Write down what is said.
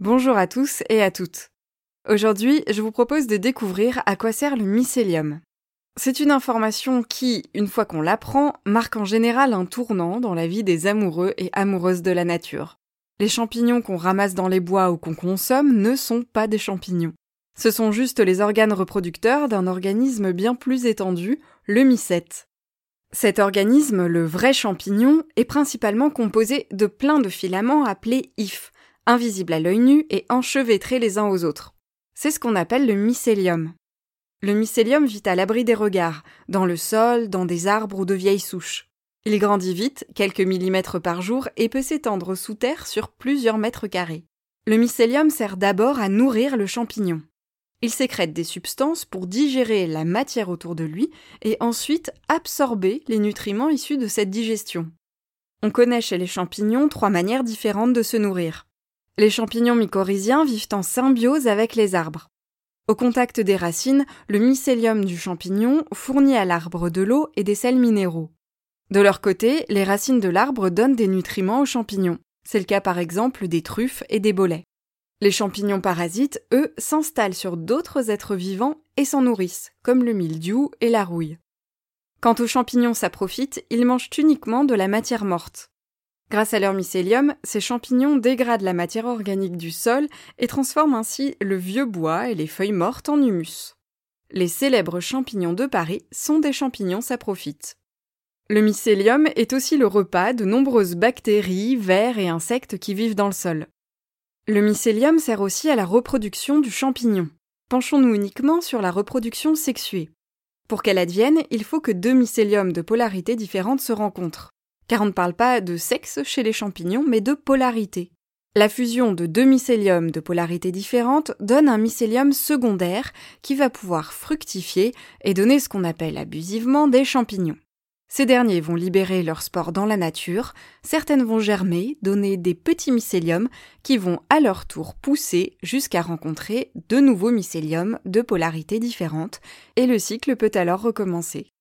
Bonjour à tous et à toutes. Aujourd'hui, je vous propose de découvrir à quoi sert le mycélium. C'est une information qui, une fois qu'on l'apprend, marque en général un tournant dans la vie des amoureux et amoureuses de la nature. Les champignons qu'on ramasse dans les bois ou qu'on consomme ne sont pas des champignons. Ce sont juste les organes reproducteurs d'un organisme bien plus étendu, le mycète. Cet organisme, le vrai champignon, est principalement composé de plein de filaments appelés ifs, invisibles à l'œil nu et enchevêtrés les uns aux autres. C'est ce qu'on appelle le mycélium. Le mycélium vit à l'abri des regards, dans le sol, dans des arbres ou de vieilles souches. Il grandit vite, quelques millimètres par jour, et peut s'étendre sous terre sur plusieurs mètres carrés. Le mycélium sert d'abord à nourrir le champignon. Il sécrète des substances pour digérer la matière autour de lui et ensuite absorber les nutriments issus de cette digestion. On connaît chez les champignons trois manières différentes de se nourrir. Les champignons mycorhiziens vivent en symbiose avec les arbres. Au contact des racines, le mycélium du champignon fournit à l'arbre de l'eau et des sels minéraux. De leur côté, les racines de l'arbre donnent des nutriments aux champignons. C'est le cas par exemple des truffes et des bolets. Les champignons parasites, eux, s'installent sur d'autres êtres vivants et s'en nourrissent, comme le mildiou et la rouille. Quant aux champignons saprofites, ils mangent uniquement de la matière morte. Grâce à leur mycélium, ces champignons dégradent la matière organique du sol et transforment ainsi le vieux bois et les feuilles mortes en humus. Les célèbres champignons de Paris sont des champignons saprophytes. Le mycélium est aussi le repas de nombreuses bactéries, vers et insectes qui vivent dans le sol. Le mycélium sert aussi à la reproduction du champignon. Penchons-nous uniquement sur la reproduction sexuée. Pour qu'elle advienne, il faut que deux mycéliums de polarité différentes se rencontrent car on ne parle pas de sexe chez les champignons, mais de polarité. La fusion de deux mycéliums de polarité différentes donne un mycélium secondaire qui va pouvoir fructifier et donner ce qu'on appelle abusivement des champignons. Ces derniers vont libérer leurs spores dans la nature, certaines vont germer, donner des petits mycéliums qui vont à leur tour pousser jusqu'à rencontrer de nouveaux mycéliums de polarité différentes, et le cycle peut alors recommencer.